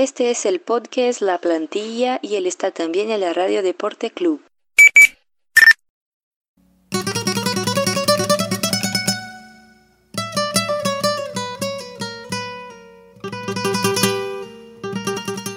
Este es el podcast La Plantilla y él está también en la Radio Deporte Club.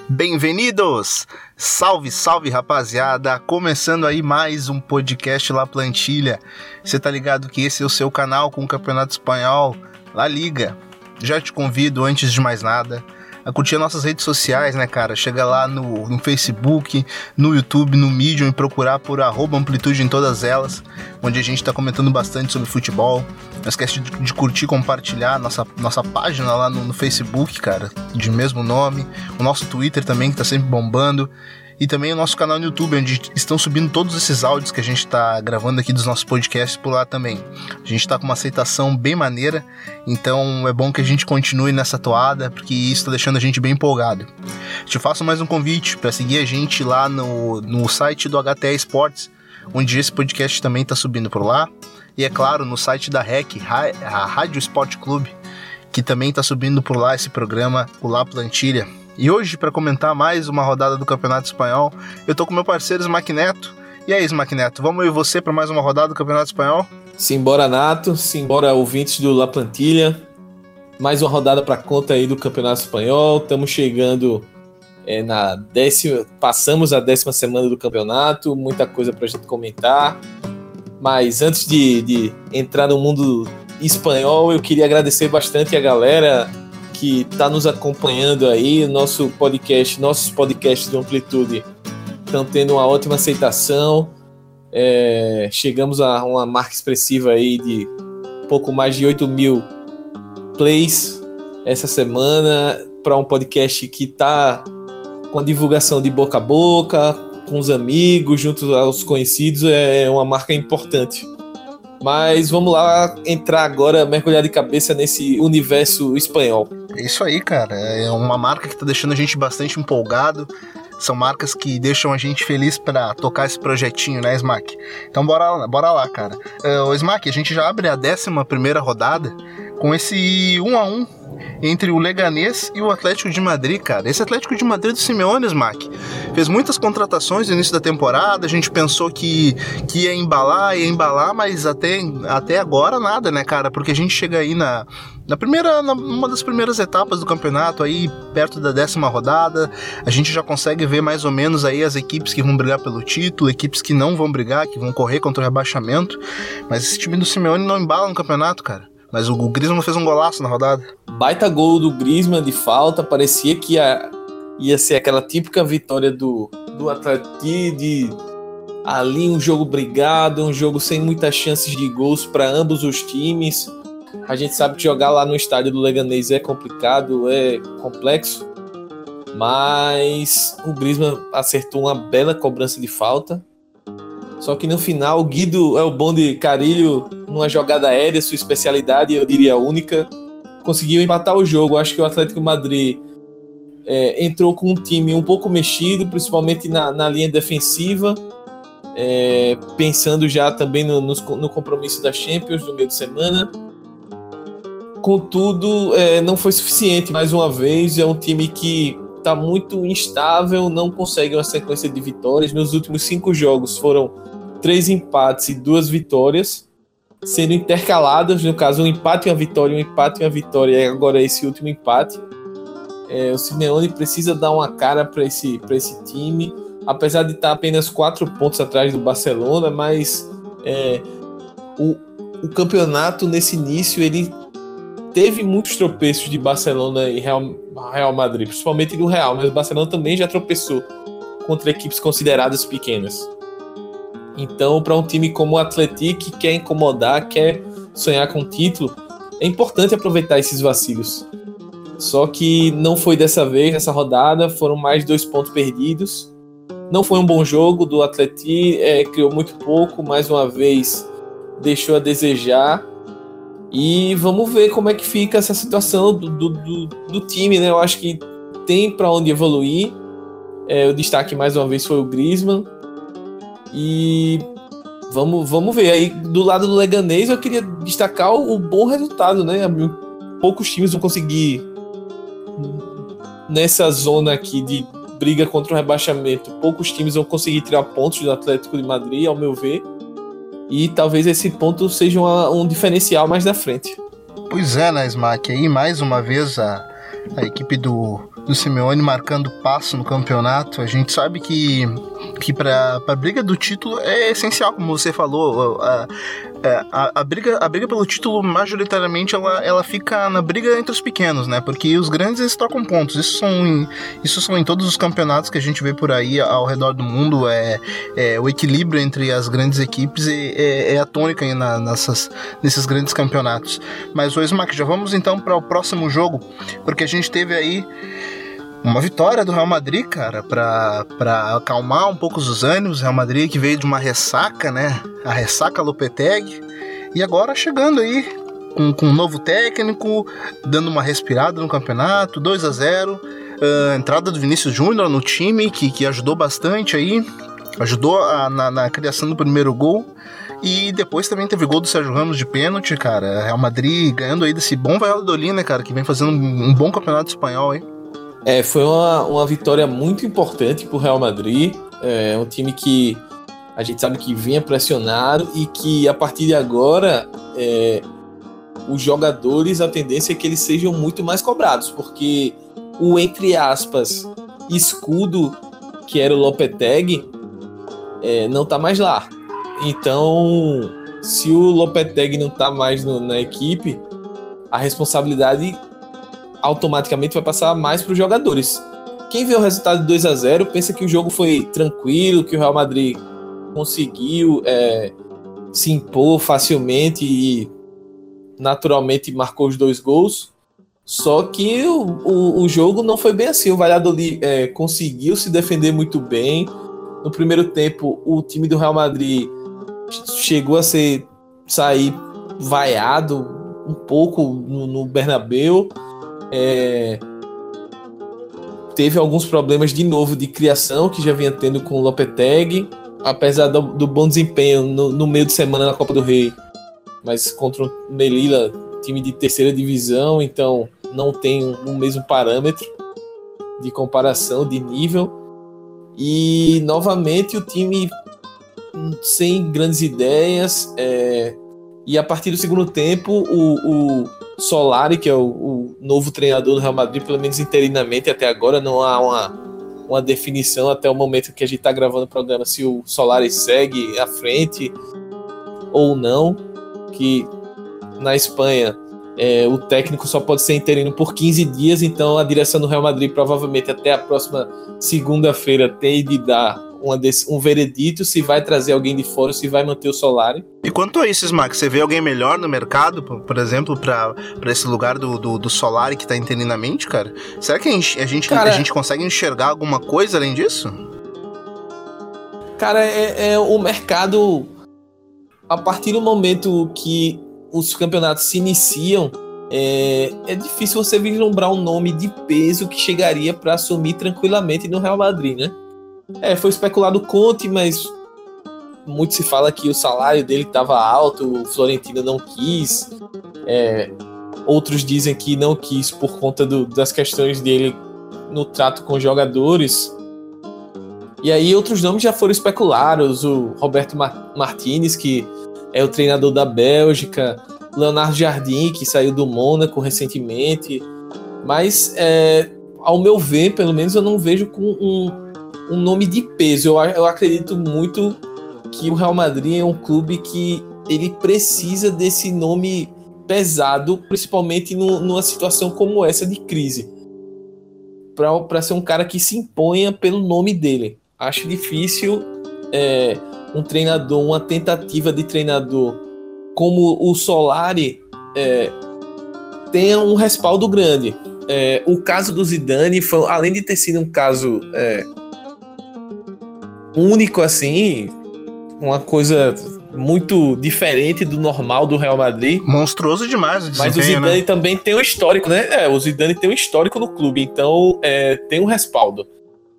Bem-vindos! Salve, salve rapaziada! Começando aí mais um podcast La Plantilha. Você tá ligado que esse é o seu canal com o Campeonato Espanhol, La Liga. Já te convido, antes de mais nada, a curtir nossas redes sociais, né, cara? Chega lá no, no Facebook, no YouTube, no Medium e procurar por arroba amplitude em todas elas, onde a gente tá comentando bastante sobre futebol. Não esquece de, de curtir, compartilhar nossa, nossa página lá no, no, Facebook, cara, de mesmo nome. O nosso Twitter também, que tá sempre bombando e também o nosso canal no YouTube, onde estão subindo todos esses áudios que a gente está gravando aqui dos nossos podcasts por lá também. A gente está com uma aceitação bem maneira, então é bom que a gente continue nessa toada, porque isso está deixando a gente bem empolgado. Te faço mais um convite para seguir a gente lá no, no site do HTE Esportes, onde esse podcast também está subindo por lá. E é claro, no site da REC, a Rádio Esporte Clube, que também está subindo por lá esse programa, o La Plantilha. E hoje, para comentar mais uma rodada do Campeonato Espanhol, eu tô com meu parceiro Smack Neto. E aí, Smack Neto, vamos eu e você para mais uma rodada do Campeonato Espanhol? Simbora, Nato, simbora, ouvintes do La Plantilha. Mais uma rodada para conta aí do Campeonato Espanhol. Estamos chegando é, na décima. Passamos a décima semana do campeonato, muita coisa para a gente comentar. Mas antes de, de entrar no mundo espanhol, eu queria agradecer bastante a galera que está nos acompanhando aí, nosso podcast, nossos podcasts de amplitude estão tendo uma ótima aceitação. É, chegamos a uma marca expressiva aí de pouco mais de 8 mil plays essa semana para um podcast que está com a divulgação de boca a boca, com os amigos, junto aos conhecidos, é uma marca importante. Mas vamos lá entrar agora, mergulhar de cabeça nesse universo espanhol. É isso aí, cara. É uma marca que tá deixando a gente bastante empolgado. São marcas que deixam a gente feliz para tocar esse projetinho, né, Smack? Então bora, bora lá, cara. Uh, Smack, a gente já abre a 11 primeira rodada com esse 1 a 1 entre o Leganês e o Atlético de Madrid, cara. Esse Atlético de Madrid do Simeone, Smack, fez muitas contratações no início da temporada, a gente pensou que, que ia embalar, ia embalar, mas até, até agora nada, né, cara? Porque a gente chega aí na, na primeira, numa das primeiras etapas do campeonato, aí perto da décima rodada, a gente já consegue ver mais ou menos aí as equipes que vão brigar pelo título, equipes que não vão brigar, que vão correr contra o rebaixamento, mas esse time do Simeone não embala no campeonato, cara. Mas o Griezmann fez um golaço na rodada. Baita gol do Griezmann de falta, parecia que ia, ia ser aquela típica vitória do, do Atlético de ali um jogo brigado, um jogo sem muitas chances de gols para ambos os times. A gente sabe que jogar lá no estádio do Leganês é complicado, é complexo, mas o Griezmann acertou uma bela cobrança de falta só que no final, Guido é o bom de Carilho, numa jogada aérea, sua especialidade, eu diria única, conseguiu empatar o jogo. Acho que o Atlético Madrid é, entrou com um time um pouco mexido, principalmente na, na linha defensiva, é, pensando já também no, no, no, compromisso da Champions no meio de semana. Contudo, é, não foi suficiente mais uma vez. É um time que está muito instável, não consegue uma sequência de vitórias. Nos últimos cinco jogos foram três empates e duas vitórias, sendo intercaladas, no caso, um empate e uma vitória, um empate e uma vitória, e agora esse último empate. É, o Simeone precisa dar uma cara para esse, esse time, apesar de estar apenas quatro pontos atrás do Barcelona, mas é, o, o campeonato nesse início ele teve muitos tropeços de Barcelona e Real, Real Madrid, principalmente do Real, mas o Barcelona também já tropeçou contra equipes consideradas pequenas. Então, para um time como o Atlético que quer incomodar, quer sonhar com título, é importante aproveitar esses vacilos. Só que não foi dessa vez, nessa rodada, foram mais dois pontos perdidos. Não foi um bom jogo do Atlético, é, criou muito pouco, mais uma vez deixou a desejar. E vamos ver como é que fica essa situação do, do, do, do time, né? Eu acho que tem para onde evoluir. É, o destaque mais uma vez foi o Griezmann. E vamos, vamos ver. Aí do lado do Leganês eu queria destacar o, o bom resultado, né? Poucos times vão conseguir nessa zona aqui de briga contra o rebaixamento, poucos times vão conseguir tirar pontos do Atlético de Madrid, ao meu ver. E talvez esse ponto seja uma, um diferencial mais da frente. Pois é, né, Smack? Aí mais uma vez a, a equipe do, do Simeone marcando passo no campeonato. A gente sabe que, que para a briga do título é essencial, como você falou. A, a, a, briga, a briga pelo título, majoritariamente, ela, ela fica na briga entre os pequenos, né? Porque os grandes eles trocam pontos. Isso são, em, isso são em todos os campeonatos que a gente vê por aí ao redor do mundo. É, é o equilíbrio entre as grandes equipes é, é, é a tônica na, nessas, nesses grandes campeonatos. Mas, o Smack, já vamos então para o próximo jogo, porque a gente teve aí uma vitória do Real Madrid, cara, para acalmar um pouco os ânimos. Real Madrid que veio de uma ressaca, né? A ressaca Lopetegui. E agora chegando aí com, com um novo técnico, dando uma respirada no campeonato, 2 a 0 uh, Entrada do Vinícius Júnior no time, que, que ajudou bastante aí. Ajudou a, na, na criação do primeiro gol. E depois também teve gol do Sérgio Ramos de pênalti, cara. Real Madrid ganhando aí desse bom Valladolid, né, cara? Que vem fazendo um bom campeonato espanhol, hein? É, foi uma, uma vitória muito importante para o Real Madrid. É um time que a gente sabe que vinha pressionado e que a partir de agora é, os jogadores, a tendência é que eles sejam muito mais cobrados, porque o entre aspas escudo que era o Lopetegui é, não está mais lá. Então, se o Lopetegui não está mais no, na equipe, a responsabilidade automaticamente vai passar mais para os jogadores. Quem vê o resultado de 2 a 0 pensa que o jogo foi tranquilo, que o Real Madrid conseguiu é, se impor facilmente e naturalmente marcou os dois gols. Só que o, o, o jogo não foi bem assim. O Valladolid é, conseguiu se defender muito bem. No primeiro tempo, o time do Real Madrid chegou a ser sair vaiado um pouco no, no Bernabeu. É, teve alguns problemas de novo de criação que já vinha tendo com o Lopetegui, apesar do, do bom desempenho no, no, meio de semana na Copa do Rei, mas contra o Melilla, time de terceira divisão, então não tem o um, um mesmo parâmetro de comparação, de nível. E novamente o time sem grandes ideias. É, e a partir do segundo tempo, o, o Solari, que é o, o, novo treinador do Real Madrid, pelo menos interinamente até agora, não há uma, uma definição até o momento que a gente está gravando o programa se o Solari segue à frente ou não. Que na Espanha é, o técnico só pode ser interino por 15 dias, então a direção do Real Madrid provavelmente até a próxima segunda-feira tem de dar uma um veredito se vai trazer alguém de fora, se vai manter o Solari. E quanto a isso, Smack, você vê alguém melhor no mercado, por exemplo, para esse lugar do, do, do Solari que tá interinamente, cara? Será que a gente, a gente, cara, a gente consegue enxergar alguma coisa além disso? Cara, é, é o mercado. A partir do momento que os campeonatos se iniciam, é, é, difícil você vislumbrar um nome de peso que chegaria para assumir tranquilamente no Real Madrid, né? É, foi especulado o Conte, mas muito se fala que o salário dele estava alto, o Florentino não quis. É, outros dizem que não quis por conta do, das questões dele no trato com jogadores. E aí outros nomes já foram especulados, o Roberto Martinez, que é o treinador da Bélgica, Leonardo Jardim, que saiu do Mônaco recentemente. Mas, é, ao meu ver, pelo menos eu não vejo com um, um nome de peso. Eu, eu acredito muito que o Real Madrid é um clube que ele precisa desse nome pesado, principalmente no, numa situação como essa de crise. Para ser um cara que se imponha pelo nome dele. Acho difícil é, um treinador, uma tentativa de treinador como o Solari é, tenha um respaldo grande. É, o caso do Zidane, foi, além de ter sido um caso é, único assim, uma coisa muito diferente do normal do Real Madrid. Monstruoso demais o Mas o Zidane né? também tem um histórico, né? É, o Zidane tem um histórico no clube, então é, tem um respaldo.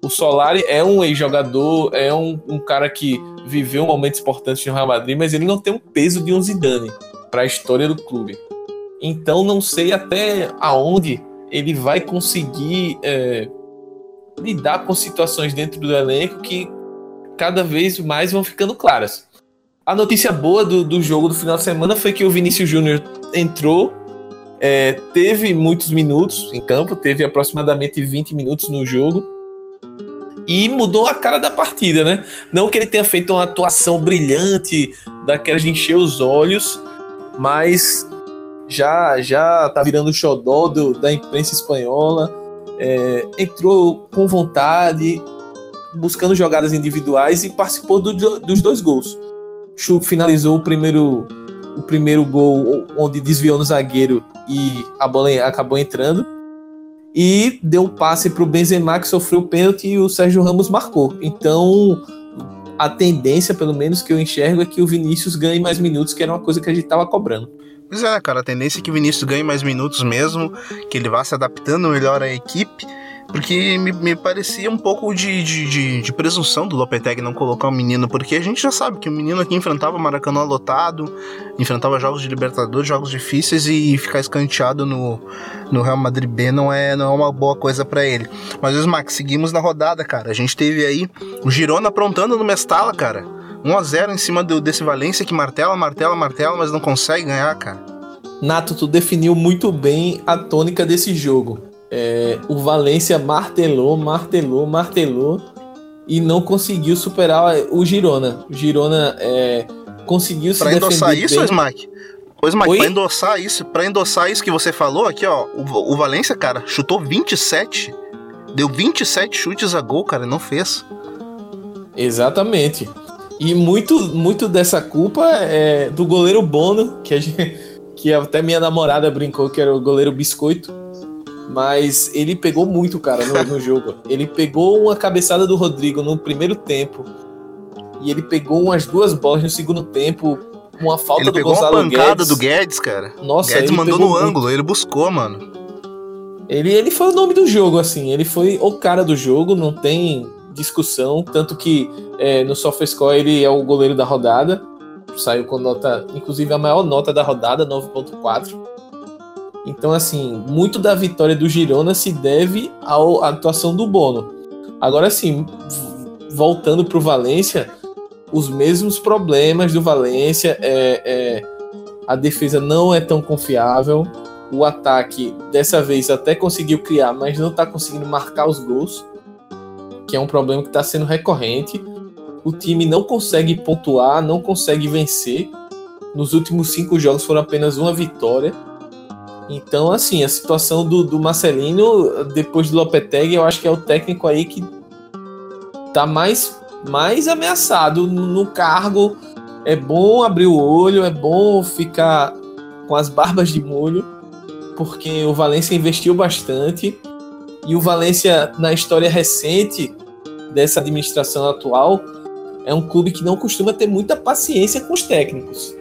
O Solari é um ex-jogador, é um, um, cara que viveu momentos importantes no Real Madrid, mas ele não tem o peso de um Zidane para a história do clube. Então não sei até aonde ele vai conseguir é, lidar com situações dentro do elenco que cada vez mais vão ficando claras. A notícia boa do, do jogo do final de semana foi que o Vinícius Júnior entrou, é, teve muitos minutos em campo, teve aproximadamente 20 minutos no jogo e mudou a cara da partida, né? Não que ele tenha feito uma atuação brilhante, daquelas de encher os olhos, mas já já tá virando xodó do, da imprensa espanhola. É, entrou com vontade, buscando jogadas individuais e participou do, dos dois gols. Chuck finalizou o primeiro, o primeiro gol onde desviou no zagueiro e a bola acabou entrando. E deu um passe para o Benzema que sofreu o pênalti e o Sérgio Ramos marcou. Então a tendência, pelo menos que eu enxergo, é que o Vinícius ganhe mais minutos, que era uma coisa que a gente estava cobrando. Pois é, cara, a tendência é que o Vinícius ganhe mais minutos mesmo, que ele vá se adaptando melhor à equipe, porque me, me parecia um pouco de, de, de, de, presunção do Lopetegui não colocar o menino, porque a gente já sabe que o menino aqui enfrentava Maracanã lotado, enfrentava jogos de Libertadores, jogos difíceis e ficar escanteado no, no Real Madrid B não é, não é uma boa coisa para ele. Mas, Max, seguimos na rodada, cara. A gente teve aí o Girona aprontando no Mestala, cara 1 a 0 em cima do, desse Valência que martela, martela, martela, mas não consegue ganhar, cara. Nato, tu definiu muito bem a tônica desse jogo. É, o Valência martelou, martelou, martelou e não conseguiu superar o Girona. O Girona é, conseguiu pra se endossar isso, bem. Smack? Pois, Mike, pra endossar isso, pra endossar isso que você falou aqui, ó, o, o Valência, cara, chutou 27, deu 27 chutes a gol, cara, não fez. Exatamente. E muito, muito dessa culpa é do goleiro Bono, que, gente, que até minha namorada brincou que era o goleiro Biscoito. Mas ele pegou muito, cara, no, no jogo. Ele pegou uma cabeçada do Rodrigo no primeiro tempo. E ele pegou umas duas bolas no segundo tempo. Uma falta ele do Gonzalo Guedes. Pegou uma pancada do Guedes, cara. Nossa, Guedes mandou no muito. ângulo, ele buscou, mano. Ele, ele foi o nome do jogo, assim. Ele foi o cara do jogo, não tem discussão, tanto que é, no SofaScore ele é o goleiro da rodada, saiu com nota, inclusive a maior nota da rodada, 9.4. Então, assim, muito da vitória do Girona se deve à atuação do Bono. Agora, sim, voltando para o Valência, os mesmos problemas do Valência, é, é, a defesa não é tão confiável, o ataque dessa vez até conseguiu criar, mas não está conseguindo marcar os gols que é um problema que está sendo recorrente. O time não consegue pontuar, não consegue vencer. Nos últimos cinco jogos foram apenas uma vitória. Então, assim, a situação do, do Marcelino, depois do Lopetegui, eu acho que é o técnico aí que tá mais, mais ameaçado no, cargo. É bom abrir o olho, é bom ficar com as barbas de molho, porque o Valência investiu bastante. E o Valência, na história recente, dessa administração atual é um clube que não costuma ter muita paciência com os técnicos.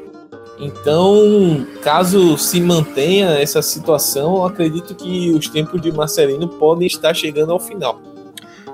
Então, caso se mantenha essa situação, acredito que os tempos de Marcelino podem estar chegando ao final.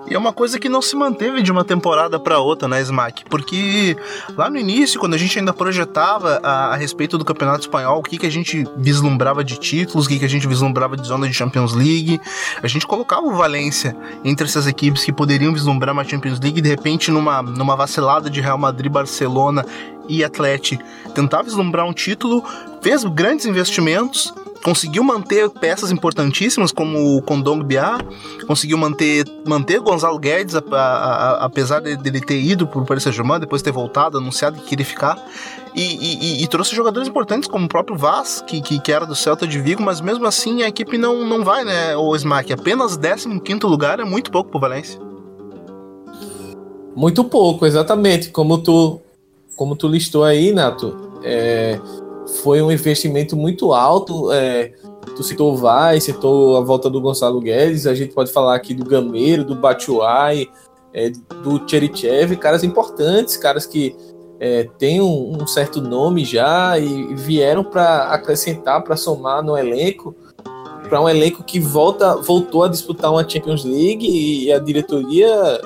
E é uma coisa que não se manteve de uma temporada para outra, né, Smack? Porque lá no início, quando a gente ainda projetava a, a respeito do Campeonato Espanhol, o que, que a gente vislumbrava de títulos, o que, que a gente vislumbrava de zona de Champions League, a gente colocava o Valência entre essas equipes que poderiam vislumbrar uma Champions League e de repente numa, numa vacilada de Real Madrid, Barcelona e Atlético tentar vislumbrar um título, fez grandes investimentos conseguiu manter peças importantíssimas como o Condong Bia, conseguiu manter manter Gonzalo Guedes, a, a, a, apesar dele ter ido para o Paris Saint-Germain, depois ter voltado, anunciado que queria ficar, e, e, e, trouxe jogadores importantes como o próprio Vaz, que, que, que, era do Celta de Vigo, mas mesmo assim a equipe não, não vai, né, o Smack, apenas 15 lugar é muito pouco para Valência. Muito pouco, exatamente, como tu, como tu listou aí, Nato, é, foi um investimento muito alto. É, tu citou o Vai, citou a volta do Gonçalo Guedes, a gente pode falar aqui do Gameiro, do Batshuayi, é, do Cherichev, caras importantes, caras que é, têm um, um, certo nome já e vieram para acrescentar, para somar no elenco, para um elenco que volta, voltou a disputar uma Champions League e a diretoria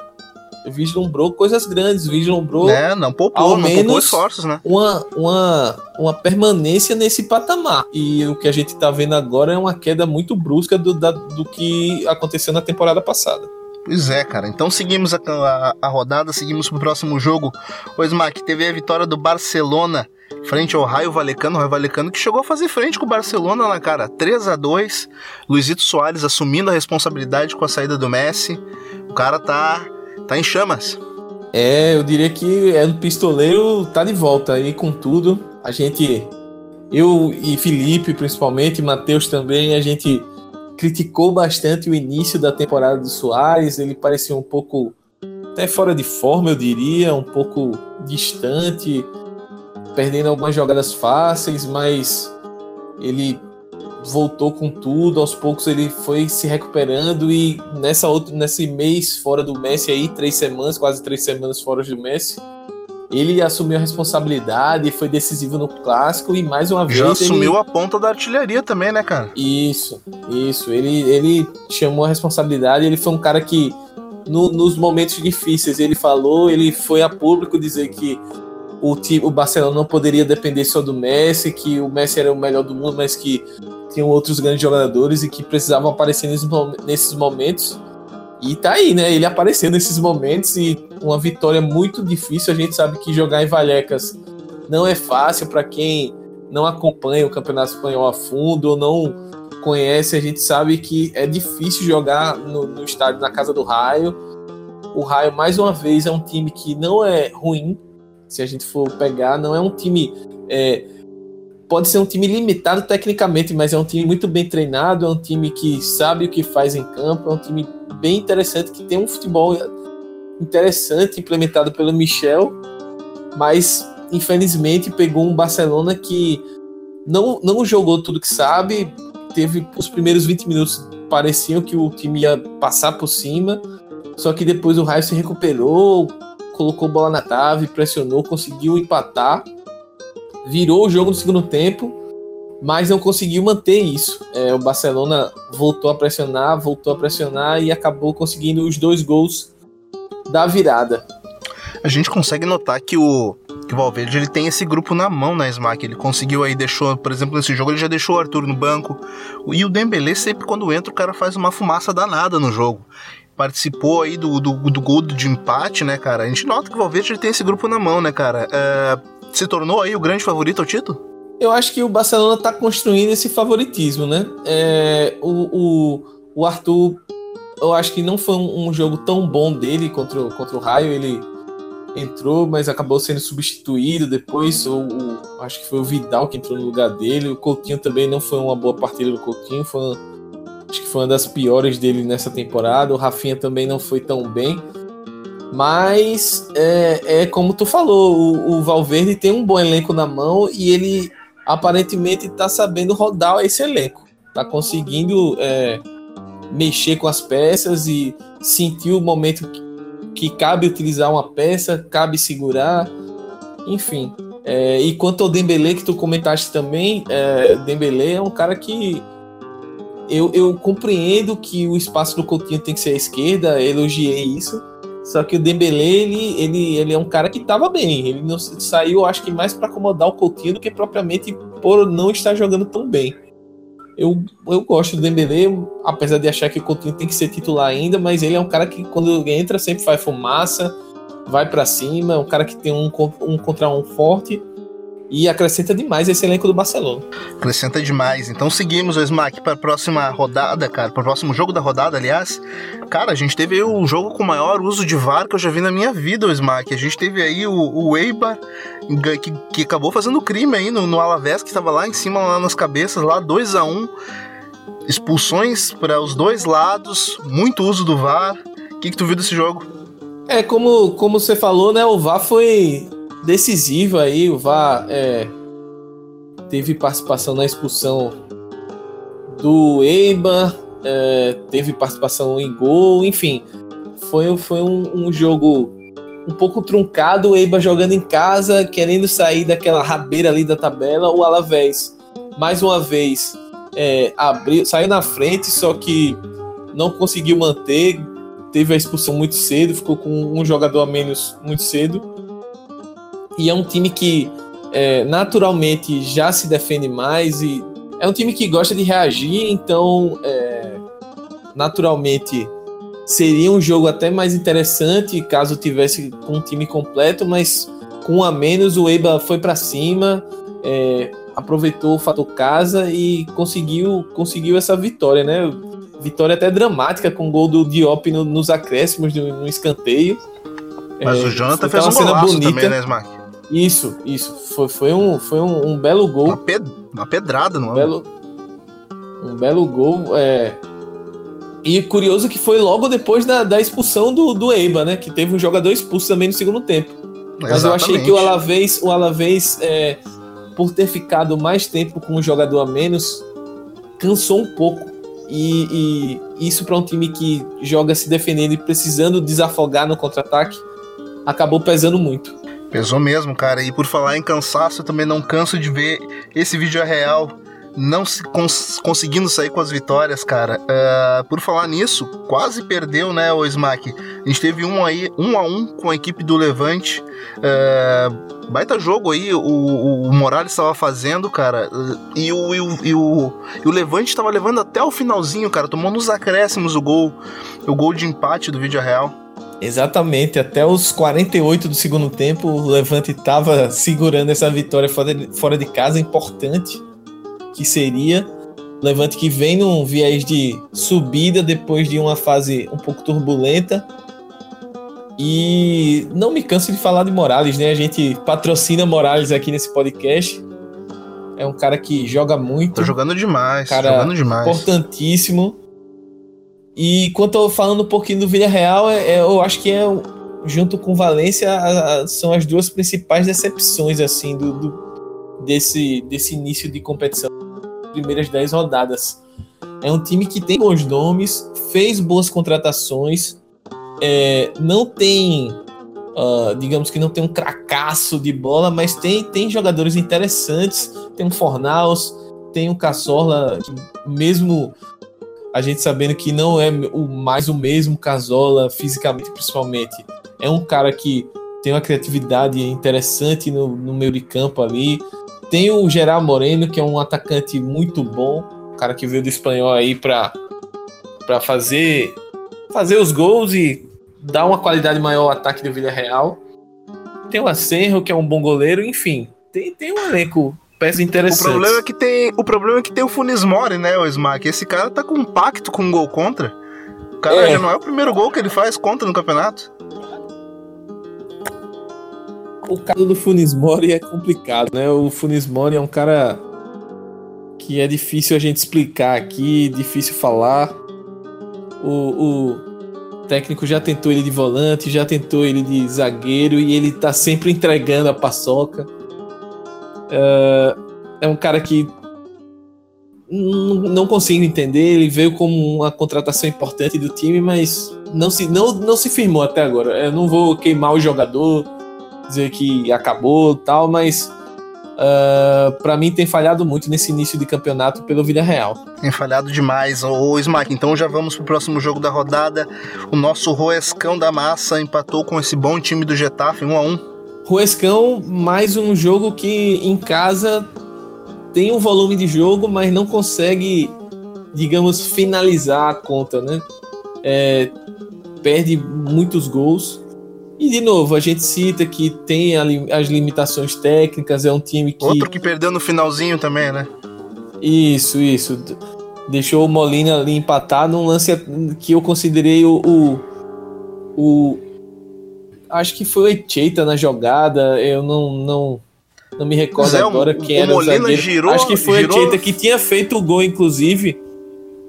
vislumbrou coisas grandes, vislumbrou. É, não poupou, ao não menos poupou esforços, né? Uma, uma, uma permanência nesse patamar. E o que a gente tá vendo agora é uma queda muito brusca do, da, do que aconteceu na temporada passada. Pois é, cara. Então seguimos a, a, a rodada, seguimos pro próximo jogo. O Smack teve a vitória do Barcelona frente ao Raio Valecano, o Raio Valecano que chegou a fazer frente com o Barcelona na cara, 3 a 2 Luizito Soares assumindo a responsabilidade com a saída do Messi. O cara tá tá em chamas. É, eu diria que é um pistoleiro tá de volta aí com tudo. A gente eu e Felipe principalmente, Matheus também, a gente criticou bastante o início da temporada do Soares, ele parecia um pouco até fora de forma, eu diria, um pouco distante, perdendo algumas jogadas fáceis, mas ele voltou com tudo, aos poucos ele foi se recuperando e nessa outra, nesse mês fora do Messi aí, três semanas, quase três semanas fora do Messi, ele assumiu a responsabilidade, foi decisivo no clássico e mais uma Já vez assumiu ele... a ponta da artilharia também, né, cara? Isso, isso. Ele, ele chamou a responsabilidade, ele foi um cara que no, nos momentos difíceis ele falou, ele foi a público dizer que o, time, o Barcelona não poderia depender só do Messi, que o Messi era o melhor do mundo, mas que tinham outros grandes jogadores e que precisavam aparecer nesses, momentos. E tá aí, né? Ele apareceu nesses momentos e uma vitória muito difícil. A gente sabe que jogar em Vallecas não é fácil para quem não acompanha o Campeonato Espanhol a fundo ou não conhece. A gente sabe que é difícil jogar no, no estádio na Casa do Raio. O Raio, mais uma vez, é um time que não é ruim, se a gente for pegar, não é um time. É, pode ser um time limitado tecnicamente, mas é um time muito bem treinado, é um time que sabe o que faz em campo, é um time bem interessante, que tem um futebol interessante implementado pelo Michel, mas infelizmente pegou um Barcelona que não, não jogou tudo que sabe, teve os primeiros 20 minutos pareciam que o time ia passar por cima, só que depois o Raio se recuperou, colocou bola na trave, pressionou, conseguiu empatar, virou o jogo no segundo tempo, mas não conseguiu manter isso. É, o Barcelona voltou a pressionar, voltou a pressionar e acabou conseguindo os dois gols da virada. A gente consegue notar que o, que o Valverde ele tem esse grupo na mão na Smack. Ele conseguiu aí, deixou, por exemplo, nesse jogo, ele já deixou o Arthur no banco. E o Dembélé, sempre quando entra, o cara faz uma fumaça danada no jogo participou aí do, do, do gol de empate, né, cara? A gente nota que o Valverde tem esse grupo na mão, né, cara? É, se tornou aí o grande favorito ao título? Eu acho que o Barcelona tá construindo esse favoritismo, né? É, o, o, o, Arthur, eu acho que não foi um, um, jogo tão bom dele contra, contra o Raio. Ele entrou, mas acabou sendo substituído depois. O, o, acho que foi o Vidal que entrou no lugar dele. O Coutinho também não foi uma boa partida do Coutinho. Foi uma, Acho que foi uma das piores dele nessa temporada. O Rafinha também não foi tão bem. Mas é, é como tu falou, o, o, Valverde tem um bom elenco na mão e ele aparentemente está sabendo rodar esse elenco. Está conseguindo é, mexer com as peças e sentir o momento que, que cabe utilizar uma peça, cabe segurar, enfim. É, e quanto ao Dembele que tu comentaste também, é, Dembele é um cara que eu, eu compreendo que o espaço do Coutinho tem que ser à esquerda, elogiei isso. Só que o Dembele, ele, ele, ele é um cara que estava bem. Ele não saiu, acho que mais para acomodar o Coutinho do que propriamente por não estar jogando tão bem. Eu, eu gosto do Dembele, apesar de achar que o Coutinho tem que ser titular ainda, mas ele é um cara que quando entra sempre faz fumaça, vai para cima, é um cara que tem um, um contra um forte e acrescenta demais esse elenco do Barcelona. Acrescenta demais. Então seguimos o Smack para a próxima rodada, cara, para o próximo jogo da rodada, aliás. Cara, a gente teve o jogo com maior uso de VAR que eu já vi na minha vida, o Smack. A gente teve aí o, o Eibar, que, que acabou fazendo crime aí no, no Alavés, que estava lá em cima, lá nas cabeças, lá 2 a 1 um. Expulsões para os dois lados, muito uso do VAR. O que, que tu viu desse jogo? É, como, como você falou, né? O VAR foi decisivo aí. O VAR é, teve participação na expulsão do Eibar, é, teve participação em gol, enfim. Foi, foi um, um jogo um pouco truncado, o Eibar jogando em casa, querendo sair daquela rabeira ali da tabela, o Alavés, mais uma vez, é, abriu, saiu na frente, só que não conseguiu manter, teve a expulsão muito cedo, ficou com um jogador a menos muito cedo. E é um time que é, naturalmente já se defende mais e é um time que gosta de reagir, então é, naturalmente seria um jogo até mais interessante caso tivesse com um time completo, mas com um a menos o Eiba foi para cima, é, aproveitou o fator casa e conseguiu conseguiu essa vitória, né? Vitória até dramática com o gol do Diop no, nos acréscimos no, no escanteio. Mas é, o Jonathan fez um cena bonita. também, né, Smack? Isso, isso. Foi, foi, um, foi um, um belo gol. Uma, ped uma pedrada, não um é? Belo, um belo gol. É... E curioso que foi logo depois da, da expulsão do, do Eiba, né? Que teve um jogador expulso também no segundo tempo. Mas Exatamente. eu achei que o Alavés, o Alavés é, por ter ficado mais tempo com um jogador a menos, cansou um pouco. E, e isso para um time que joga se defendendo e precisando desafogar no contra-ataque, acabou pesando muito. Pesou mesmo, cara. E por falar em cansaço, eu também não canso de ver esse vídeo real não cons conseguindo sair com as vitórias, cara. Uh, por falar nisso, quase perdeu, né, o Smack? A gente teve um aí, um a um com a equipe do Levante. Uh, baita jogo aí, o, o Morales estava fazendo, cara. E o, e o, e o, e o Levante estava levando até o finalzinho, cara. Tomou nos acréscimos o gol, o gol de empate do vídeo real. Exatamente, até os 48 do segundo tempo, o Levante estava segurando essa vitória fora de, fora de casa importante que seria. Levante que vem num viés de subida depois de uma fase um pouco turbulenta. E não me canso de falar de Morales, né? A gente patrocina Morales aqui nesse podcast. É um cara que joga muito. Tá jogando demais, cara jogando demais. Importantíssimo. E quanto eu falando um pouquinho do Villarreal, é, é, eu acho que é junto com Valência a, a, são as duas principais decepções assim do, do desse, desse início de competição, primeiras 10 rodadas. É um time que tem bons nomes, fez boas contratações, é, não tem, uh, digamos que não tem um cracaço de bola, mas tem, tem jogadores interessantes. Tem um Fornaus, tem um Casola, que mesmo a gente sabendo que não é o mais o mesmo Casola, fisicamente principalmente, é um cara que tem uma criatividade interessante no, no meio de campo ali. Tem o Gerard Moreno, que é um atacante muito bom, um cara que veio do espanhol aí para para fazer fazer os gols e dar uma qualidade maior ao ataque do Villarreal. Tem o Acerro, que é um bom goleiro, enfim, tem, tem um elenco peça interessante. O problema é que tem, o problema é que tem o Funes Mori, né, o Smack. Esse cara tá com um pacto com um gol contra. O cara é. já não é o primeiro gol que ele faz contra no campeonato o caso do Funis Mori é complicado, né? O Funis Mori é um cara que é difícil a gente explicar aqui, difícil falar. O, o técnico já tentou ele de volante, já tentou ele de zagueiro e ele tá sempre entregando a paçoca. É, é um cara que não consigo entender. Ele veio como uma contratação importante do time, mas não se, não, não se firmou até agora. Eu não vou queimar o jogador, dizer que acabou tal, mas uh, ah, para mim tem falhado muito nesse início de campeonato pelo Villarreal. Tem falhado demais. Ô, Smack, então já vamos pro próximo jogo da rodada. O nosso Roescão da Massa empatou com esse bom time do Getafe, 1 a 1 Roescão, mais um jogo que em casa tem um volume de jogo, mas não consegue, digamos, finalizar a conta, né? É, perde muitos gols. E de novo, a gente cita que tem as limitações técnicas, é um time que. Outro que perdeu no finalzinho também, né? Isso, isso. Deixou o Molina ali empatar num lance que eu considerei o. o, o acho que foi o Echeita na jogada, eu não. não não me recordo agora quem o era Molina o zagueiro. Girou, Acho que foi girou... o Echeita que tinha feito o gol, inclusive.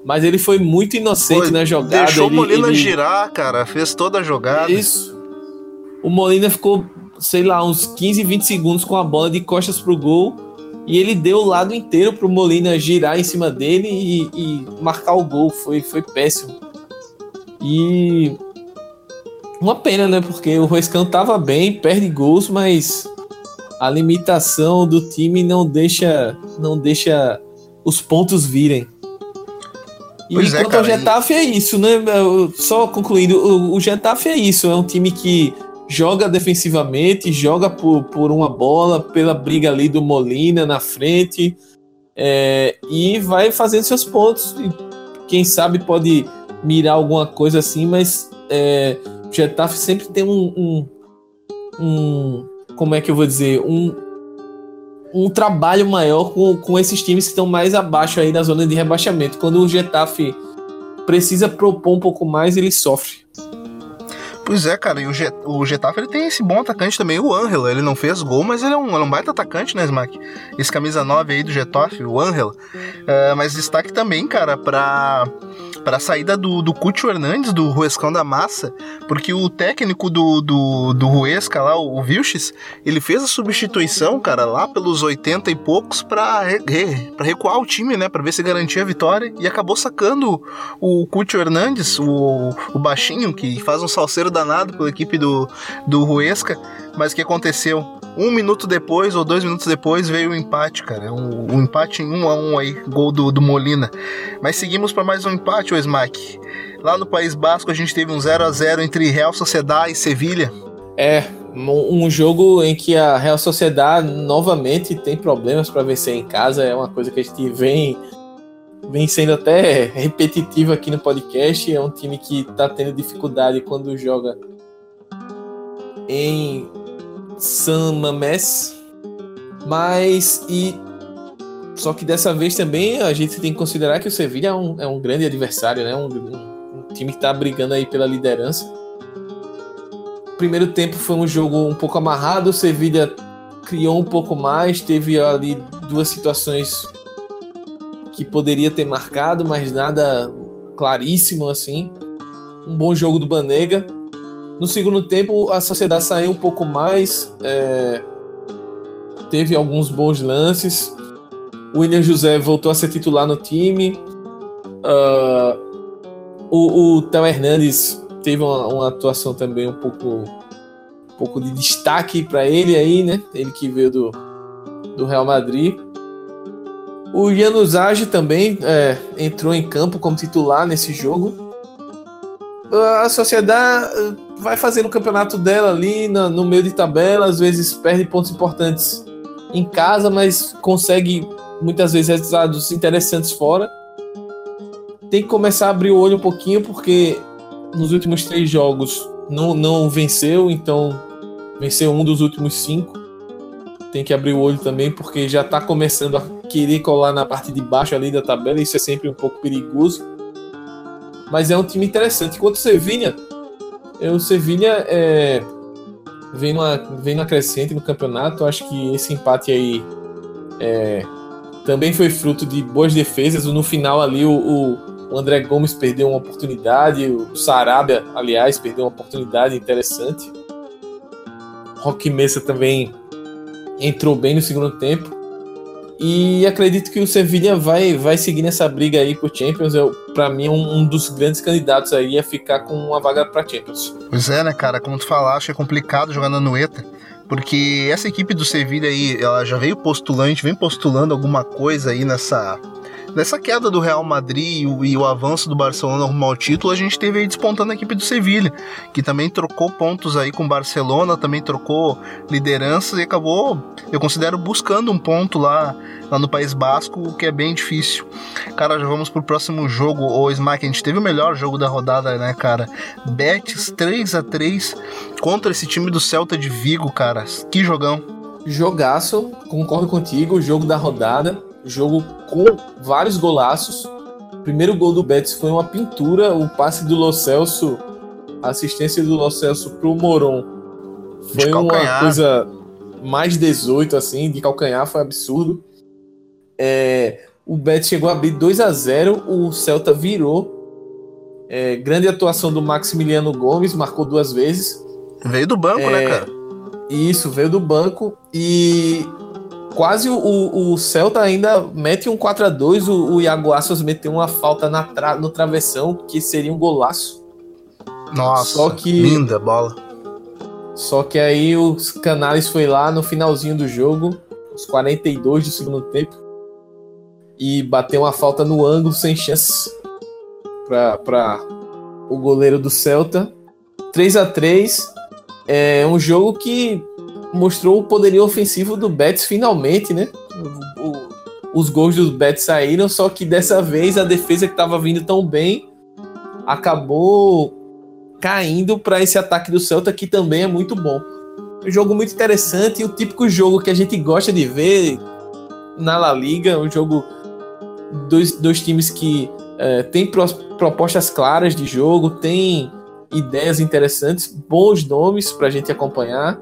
Mas ele foi muito inocente foi, na jogada. Deixou ele, o Molina ele... girar, cara. Fez toda a jogada. Isso o Molina ficou, sei lá, uns 15, 20 segundos com a bola de costas pro gol. E ele deu o lado inteiro pro Molina girar em cima dele e, e marcar o gol. Foi, foi péssimo. E. Uma pena, né? Porque o Roescão tava bem, perde gols, mas a limitação do time não deixa, não deixa os pontos virem. E pois é, quanto ao Getafe é isso, né? Só concluindo, o, o Getafe é isso, é um time que joga defensivamente, joga por, por uma bola, pela briga ali do Molina na frente, é, e vai fazendo seus pontos. E quem sabe pode mirar alguma coisa assim, mas é, o Getafe sempre tem um, um, um, Como é que eu vou dizer? Um, um trabalho maior com, com esses times que estão mais abaixo aí na zona de rebaixamento. Quando o Getafe precisa propor um pouco mais, ele sofre. Pois é, cara, e o, Get, o Getafe ele tem esse bom atacante também, o Angel. Ele não fez gol, mas ele é um, ele é um baita atacante, né, Smack? Esse camisa 9 aí do Getafe, o Angel. Uh, mas destaque também, cara, pra para a saída do, do Cúcio Hernandes, do Ruescão da Massa, porque o técnico do, do, do Ruesca lá, o Vilches, ele fez a substituição, cara, lá pelos 80 e poucos para re, recuar o time, né, para ver se garantia a vitória, e acabou sacando o Cúcio Hernandes, o, o baixinho, que faz um salseiro danado pela equipe do, do Ruesca, mas o que aconteceu? Um minuto depois ou dois minutos depois veio o empate, cara. Um, empate em um a um aí, gol do, do Molina. Mas seguimos para mais um empate, o Smack. Lá no País Basco a gente teve um 0 a 0 entre Real Sociedade e Sevilha. É, um jogo em que a Real Sociedade novamente tem problemas para vencer em casa. É uma coisa que a gente vem vem sendo até repetitivo aqui no podcast. É um time que está tendo dificuldade quando joga em San Mamés, mas e só que dessa vez também a gente tem que considerar que o Sevilla é um, é um grande adversário, né? Um, um, um time que está brigando aí pela liderança. O primeiro tempo foi um jogo um pouco amarrado, o Sevilla criou um pouco mais, teve ali duas situações que poderia ter marcado, mas nada claríssimo assim. Um bom jogo do Banega, no segundo tempo, a sociedade saiu um pouco mais, é, teve alguns bons lances. O William José voltou a ser titular no time. Uh, o, o Theo Hernandes teve uma, uma, atuação também um pouco, um pouco de destaque para ele aí, né? Ele que veio do, do Real Madrid. O Januzaj também é, entrou em campo como titular nesse jogo. A sociedade vai fazendo o campeonato dela ali no, no meio de tabela, às vezes perde pontos importantes em casa, mas consegue muitas vezes resultados interessantes fora. Tem que começar a abrir o olho um pouquinho, porque nos últimos três jogos não, não venceu, então venceu um dos últimos cinco. Tem que abrir o olho também, porque já está começando a querer colar na parte de baixo ali da tabela, isso é sempre um pouco perigoso. Mas é um time interessante. Enquanto o Sevilha o Sevilha é, vem, numa, vem numa crescente no campeonato. Acho que esse empate aí é, também foi fruto de boas defesas. No final ali, o, o André Gomes perdeu uma oportunidade, o Sarabia, aliás, perdeu uma oportunidade interessante. Roque Mesa também entrou bem no segundo tempo. E acredito que o Sevilla vai, vai seguir nessa briga aí por Champions. Para mim, é um, um, dos grandes candidatos aí a ficar com uma vaga para Champions. Pois é, né, cara? Como tu falaste, é complicado jogar na Nueta. Porque essa equipe do Sevilla aí, ela já veio postulante, vem postulando alguma coisa aí nessa Nessa queda do Real Madrid e o, avanço do Barcelona rumo ao título, a gente teve aí despontando a equipe do Sevilha, que também trocou pontos aí com o Barcelona, também trocou lideranças e acabou, eu considero, buscando um ponto lá, lá no País Basco, o que é bem difícil. Cara, já vamos pro próximo jogo, o Smack, a gente teve o melhor jogo da rodada, né, cara? Betis 3 a 3 contra esse time do Celta de Vigo, cara. Que jogão. Jogaço, concordo contigo, jogo da rodada jogo com vários golaços. O primeiro gol do Betis foi uma pintura, o passe do Lo Celso, a assistência do Lo Celso pro Moron. Foi uma coisa mais 18, assim, de calcanhar, foi absurdo. É, o Betis chegou a abrir 2 a 0 o Celta virou. É, grande atuação do Maximiliano Gomes, marcou duas vezes. Veio do banco, né, é, né, cara? Isso, veio do banco. E quase o, o Celta ainda mete um 4 a 2 o, o Iago Assos meteu uma falta na tra no travessão, que seria um golaço. Nossa, Só que, linda bola. Só que aí os Canales foi lá no finalzinho do jogo, os 42 do segundo tempo, e bateu uma falta no ângulo sem chance. para o goleiro do Celta. 3 a 3 é um jogo que mostrou o poderio ofensivo do Betis finalmente, né? O, o, os gols do Betis saíram, só que dessa vez a defesa que estava vindo tão bem acabou caindo para esse ataque do Celta que também é muito bom. Um jogo muito interessante e o típico jogo que a gente gosta de ver na La Liga, um jogo dois, dois times que é, têm propostas claras de jogo, tem ideias interessantes, bons nomes para a gente acompanhar.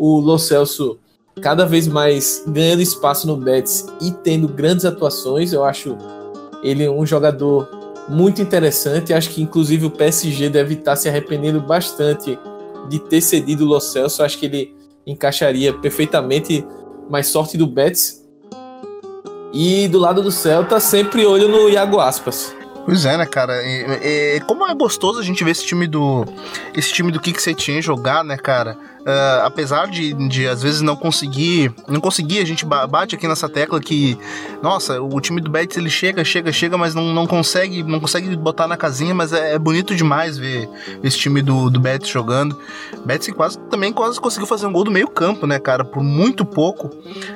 O Lo Celso cada vez mais ganhando espaço no Betis e tendo grandes atuações. Eu acho ele um jogador muito interessante. Acho que inclusive o PSG deve estar se arrependendo bastante de ter cedido o Lo Celso. Acho que ele encaixaria perfeitamente mais sorte do Betis. E do lado do Celta, sempre olho no Iago Aspas. Pois é, né, cara? E, e, como é gostoso a gente ver esse time do. Esse time do Kik Setien jogar, né, cara? Uh, apesar de, de às vezes não conseguir. Não conseguir, a gente bate aqui nessa tecla que. Nossa, o time do Betis ele chega, chega, chega, mas não, não consegue. Não consegue botar na casinha, mas é, é bonito demais ver esse time do, do Betis jogando. Betis quase também quase conseguiu fazer um gol do meio campo, né, cara? Por muito pouco.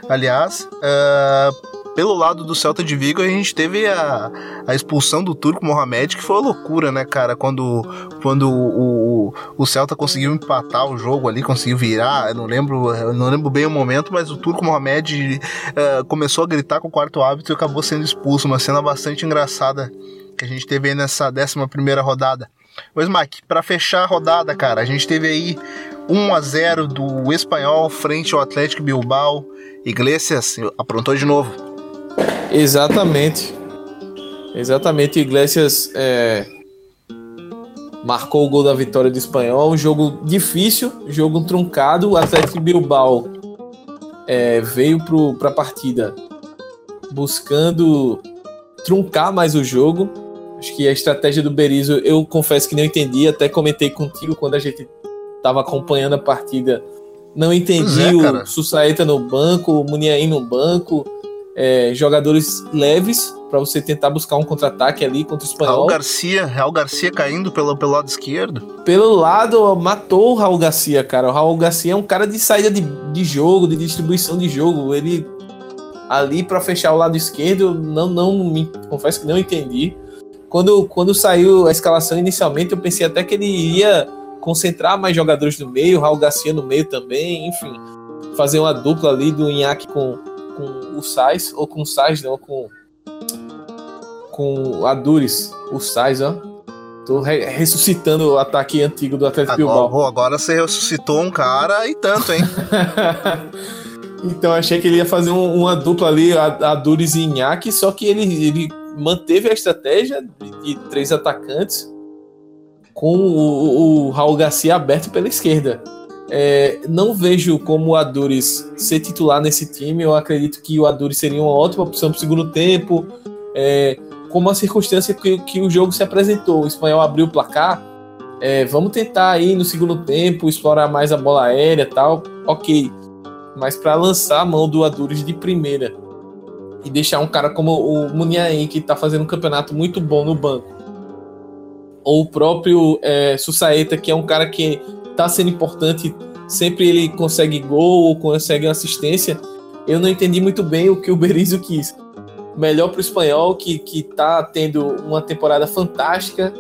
Aliás. Uh, pelo lado do Celta de Vigo, a gente teve a, a expulsão do Turco Mohamed, que foi uma loucura, né, cara? Quando, quando o, o, o Celta conseguiu empatar o jogo ali, conseguiu virar, eu não lembro, eu não lembro bem o momento, mas o Turco Mohamed uh, começou a gritar com o quarto hábito e acabou sendo expulso. Uma cena bastante engraçada que a gente teve aí nessa 11 primeira rodada. Pois, Mike, para fechar a rodada, cara, a gente teve aí 1 a 0 do Espanhol frente ao Atlético Bilbao. Iglesias aprontou de novo. Exatamente. Exatamente. Iglesias é, marcou o gol da vitória do Espanhol. Um jogo difícil, jogo truncado. O Atlético Bilbao é, veio para a partida buscando truncar mais o jogo. Acho que a estratégia do Berizzo, eu confesso que não entendi. Até comentei contigo quando a gente estava acompanhando a partida. Não entendi é, o Sussaeta no banco, o Muniain no banco é, jogadores leves para você tentar buscar um contra-ataque ali contra o espanhol. Raul Garcia, Raul Garcia caindo pelo, pelo lado esquerdo. Pelo lado, matou o Raul Garcia, cara. O Raul Garcia é um cara de saída de, de jogo, de distribuição de jogo. Ele ali para fechar o lado esquerdo, não, não me confesso que não entendi. Quando, quando saiu a escalação inicialmente, eu pensei até que ele iria concentrar mais jogadores no meio, Raul Garcia no meio também, enfim, fazer uma dupla ali do Inhaque com com o Sais, ou com o Sais, não, com com a Duris, o Sais, ó. Tô re ressuscitando o ataque antigo do Atlético agora, Bilbao. Agora você ressuscitou um cara e tanto, hein? então achei que ele ia fazer um, uma dupla ali, a, a e Inhaque, só que ele, ele manteve a estratégia de, de três atacantes com o, o Raul Garcia aberto pela esquerda. É, não vejo como o Adures ser titular nesse time. Eu acredito que o Adures seria uma ótima opção para o segundo tempo. É, como a circunstância que, que, o jogo se apresentou, o espanhol abriu o placar. É, vamos tentar aí no segundo tempo explorar mais a bola aérea tal. Ok. Mas para lançar a mão do Adures de primeira e deixar um cara como o Muniain, que está fazendo um campeonato muito bom no banco, ou o próprio é, Sussaeta, que é um cara que tá sendo importante, sempre ele consegue gol ou consegue assistência. Eu não entendi muito bem o que o Berizzo quis. Melhor para o espanhol, que, que tá tendo uma temporada fantástica.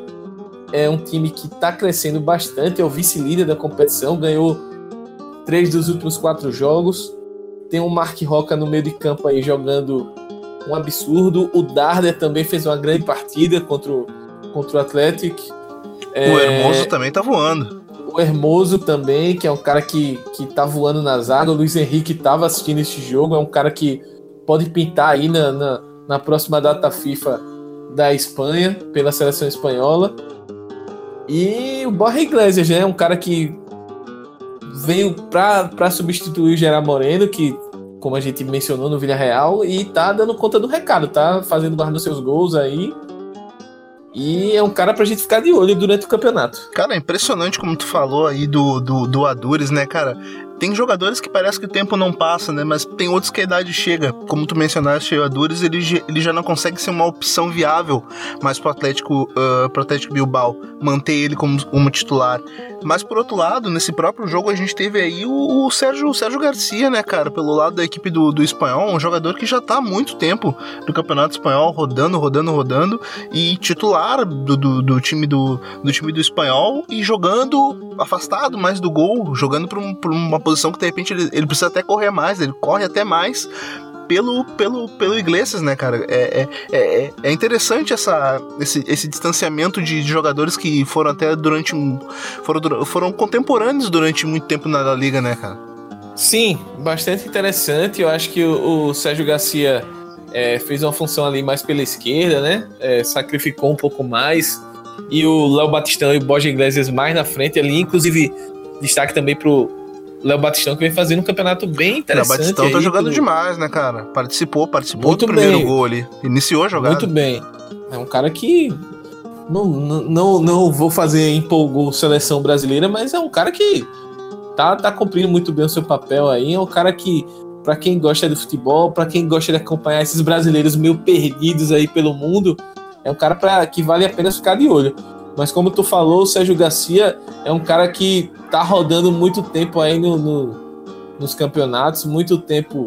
É um time que está crescendo bastante, é o vice-líder da competição, ganhou três dos últimos quatro jogos. Tem o Mark Roca no meio de campo aí jogando um absurdo. O Darder também fez uma grande partida contra o, contra o Atlético. O. Hermoso também tá voando o Hermoso também, que é um cara que, que tá voando na zaga. O Luiz Henrique tava assistindo este jogo, é um cara que pode pintar aí na, na, na próxima data FIFA da Espanha, pela seleção espanhola. E o Borja Iglesias, né? Um cara que veio para substituir o Gerard Moreno, que, como a gente mencionou no Villarreal, e tá dando conta do recado, tá fazendo guarda seus gols aí. E é um cara pra gente ficar de olho durante o campeonato. Cara, é impressionante como tu falou aí do, do, do Adures, né, cara? Tem jogadores que parece que o tempo não passa, né? Mas tem outros que a idade chega. Como tu mencionaste, o Adures, ele, ele já não consegue ser uma opção viável mais pro Atlético, uh, pro Atlético Bilbao, manter ele como, como titular. Mas por outro lado, nesse próprio jogo a gente teve aí o, o Sérgio, o Sérgio Garcia, né, cara, pelo lado da equipe do, do Espanhol, um jogador que já tá há muito tempo no Campeonato Espanhol, rodando, rodando, rodando, e titular do, do, do time do, do time do Espanhol e jogando afastado mais do gol, jogando por, um, por uma posição que de repente ele, ele precisa até correr mais, ele corre até mais pelo, pelo, pelo Iglesias, né, cara? É, é, é, é interessante essa, esse, esse distanciamento de, de, jogadores que foram até durante. Foram, foram contemporâneos durante muito tempo na Liga, né, cara? Sim, bastante interessante. Eu acho que o, o Sérgio Garcia é, fez uma função ali mais pela esquerda, né? É, sacrificou um pouco mais. E o Léo Batistão e o Borja Iglesias mais na frente ali, inclusive destaque também pro Léo Batistão que vem fazendo um campeonato bem interessante. Léo Batistão tá jogando demais, né, cara? Participou, participou Muito do primeiro bem. gol ali. Iniciou a jogada. Muito bem. É um cara que não, não, não vou fazer empolgou seleção brasileira, mas é um cara que tá, tá cumprindo muito bem o seu papel aí. É um cara que, para quem gosta de futebol, para quem gosta de acompanhar esses brasileiros meio perdidos aí pelo mundo, é um cara pra, que vale a pena ficar de olho. Mas como tu falou, o Sérgio Garcia é um cara que tá rodando muito tempo aí no, no nos campeonatos, muito tempo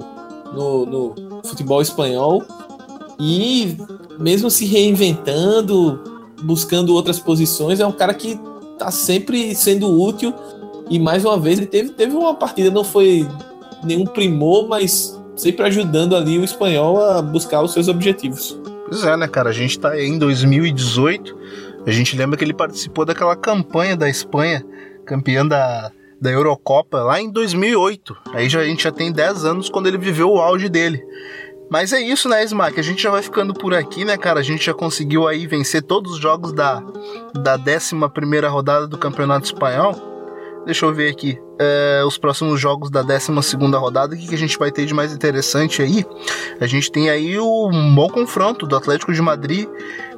no, no, futebol espanhol e mesmo se reinventando, buscando outras posições, é um cara que tá sempre sendo útil e mais uma vez ele teve, teve uma partida, não foi nenhum primor, mas sempre ajudando ali o espanhol a buscar os seus objetivos. Pois é, né, cara? A gente tá em 2018 a gente lembra que ele participou daquela campanha da Espanha, campeã da, da Eurocopa, lá em 2008. Aí já, a gente já tem 10 anos quando ele viveu o auge dele. Mas é isso, né, Smack? A gente já vai ficando por aqui, né, cara? A gente já conseguiu aí vencer todos os jogos da, da 11 rodada do Campeonato Espanhol. Deixa eu ver aqui é, os próximos jogos da 12 rodada. O que, que a gente vai ter de mais interessante aí? A gente tem aí o, um bom confronto do Atlético de Madrid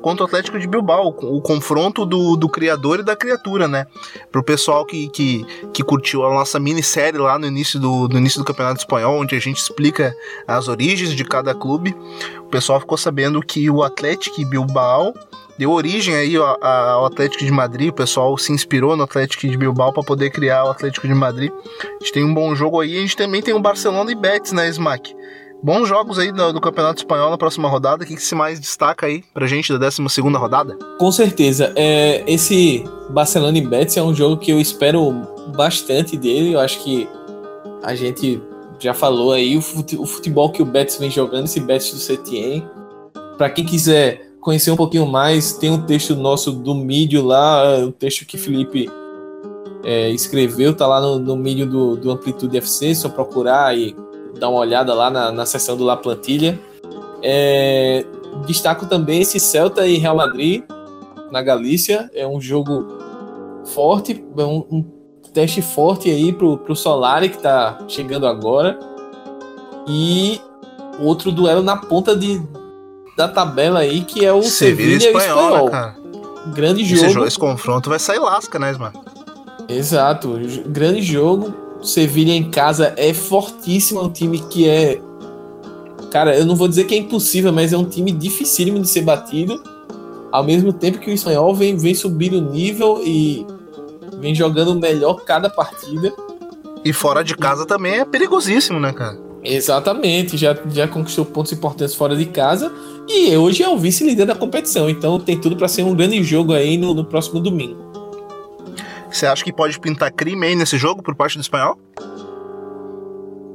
contra o Atlético de Bilbao, o confronto do, do criador e da criatura, né? Pro pessoal que, que, que curtiu a nossa minissérie lá no início, do, início do Campeonato Espanhol, onde a gente explica as origens de cada clube, o pessoal ficou sabendo que o Atlético Bilbao deu origem aí ao Atlético de Madrid, o pessoal se inspirou no Atlético de Bilbao para poder criar o Atlético de Madrid. A gente tem um bom jogo aí, a gente também tem o Barcelona e Betis, né, Smack? Bons jogos aí do, do, Campeonato Espanhol na próxima rodada. O que, que se mais destaca aí pra gente da 12 rodada? Com certeza. É, esse Barcelona e Betis é um jogo que eu espero bastante dele. Eu acho que a gente já falou aí o futebol que o Betis vem jogando, esse Betis do Setien. Para quem quiser conhecer um pouquinho mais, tem um texto nosso do mídio lá, o texto que Felipe é, escreveu, tá lá no, no mídio do, do Amplitude FC, só procurar e dar uma olhada lá na, na seção do La Plantilha. É, destaco também esse Celta e Real Madrid na Galícia. É um jogo forte, é um, um teste forte aí pro, pro Solari que tá chegando agora. E outro duelo na ponta de, da tabela aí, que é o Sevilha, Sevilha espanhol. espanhol. Né, Grande jogo. Esse, jogo. esse confronto vai sair lasca, né, mano? Exato. Grande jogo Sevilha em casa é fortíssimo, é um time que é. Cara, eu não vou dizer que é impossível, mas é um time dificílimo de ser batido. Ao mesmo tempo que o espanhol vem, vem subindo o nível e vem jogando melhor cada partida. E fora de casa também é perigosíssimo, né, cara? Exatamente, já, já conquistou pontos importantes fora de casa e hoje é o vice-líder da competição, então tem tudo para ser um grande jogo aí no, no próximo domingo. Você acha que pode pintar crime aí nesse jogo por parte do espanhol?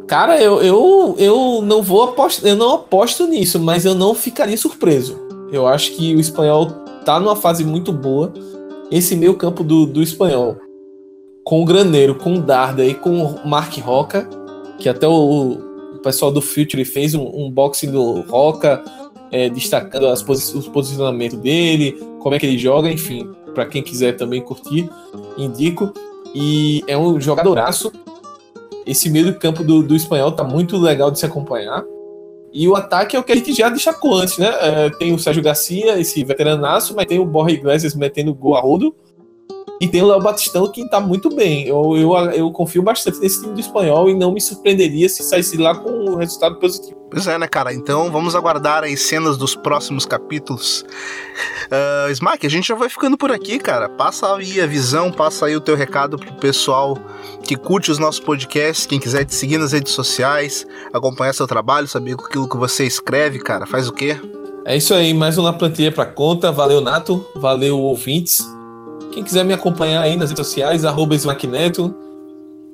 Cara, eu, eu, eu não vou apostar, eu não aposto nisso, mas eu não ficaria surpreso. Eu acho que o espanhol tá numa fase muito boa. Esse meio campo do, do espanhol, com o Graneiro, com o Darda e com o Mark Roca, que até o, o pessoal do Future fez um, um boxing do Roca, é, destacando as posi os posicionamentos dele, como é que ele joga, enfim para quem quiser também curtir, indico. E é um jogadoraço. Esse meio do campo do, do espanhol tá muito legal de se acompanhar. E o ataque é o que a gente já destacou antes, né? É, tem o Sérgio Garcia, esse veteranaço, mas tem o Borja Iglesias metendo gol a rodo. E tem o Léo Batistão que tá muito bem. Eu, eu, eu confio bastante nesse time do espanhol e não me surpreenderia se saísse lá com um resultado positivo. Pois é, né, cara? Então vamos aguardar as cenas dos próximos capítulos. Uh, Smack, a gente já vai ficando por aqui, cara. Passa aí a visão, passa aí o teu recado pro pessoal que curte os nossos podcasts, quem quiser te seguir nas redes sociais, acompanhar seu trabalho, saber aquilo que você escreve, cara, faz o quê? É isso aí, mais uma plantilha para conta. Valeu, Nato. Valeu, ouvintes. Quem quiser me acompanhar aí nas redes sociais, arroba Smackneto.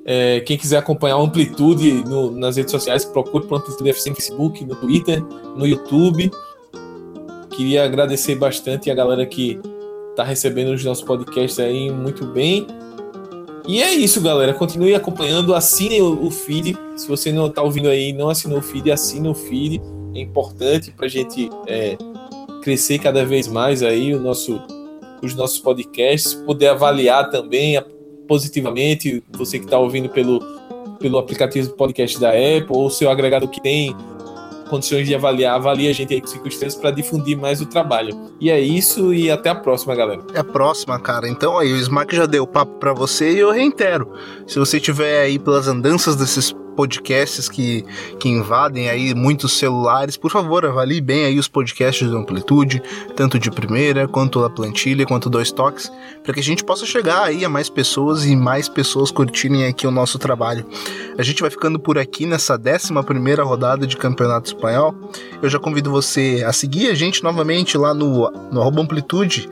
É, quem quiser acompanhar a Amplitude no, nas redes sociais, procure por Amplitude FC no Facebook, no Twitter, no YouTube. Queria agradecer bastante a galera que está recebendo os nossos podcasts aí muito bem. E é isso, galera. Continue acompanhando, assine o, o feed. Se você não está ouvindo aí não assinou o feed, assine o feed. É importante para a gente é, crescer cada vez mais aí o nosso, os nossos podcasts, poder avaliar também positivamente você que está ouvindo pelo, pelo aplicativo podcast da Apple ou seu agregado que tem condições de avaliar, avalie a gente aí com cinco estrelas para difundir mais o trabalho. E é isso e até a próxima, galera. É a próxima, cara. Então aí, o Smack já deu papo para você e eu reitero. Se você tiver aí pelas andanças desses podcasts que, que invadem aí muitos celulares, por favor, avalie bem aí os podcasts do Amplitude, tanto de primeira, quanto a plantilha, quanto dois toques, para que a gente possa chegar aí a mais pessoas e mais pessoas curtirem aqui o nosso trabalho. A gente vai ficando por aqui nessa 11 primeira rodada de Campeonato Espanhol. Eu já convido você a seguir a gente novamente lá no, no arroba Amplitude,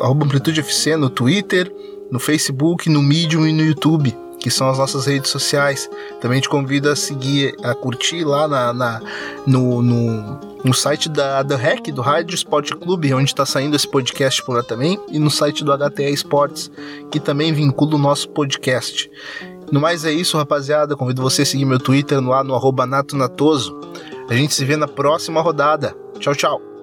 arroba Amplitude FC no Twitter, no Facebook, no Medium e no YouTube que são as nossas redes sociais. Também te convido a seguir, a curtir lá na, na no, no, no, site da, da REC, do Rádio Esporte Clube, onde está saindo esse podcast por lá também, e no site do HTA Esportes, que também vincula o nosso podcast. No mais é isso, rapaziada. Convido você a seguir meu Twitter lá no arroba natonatoso. A gente se vê na próxima rodada. Tchau, tchau.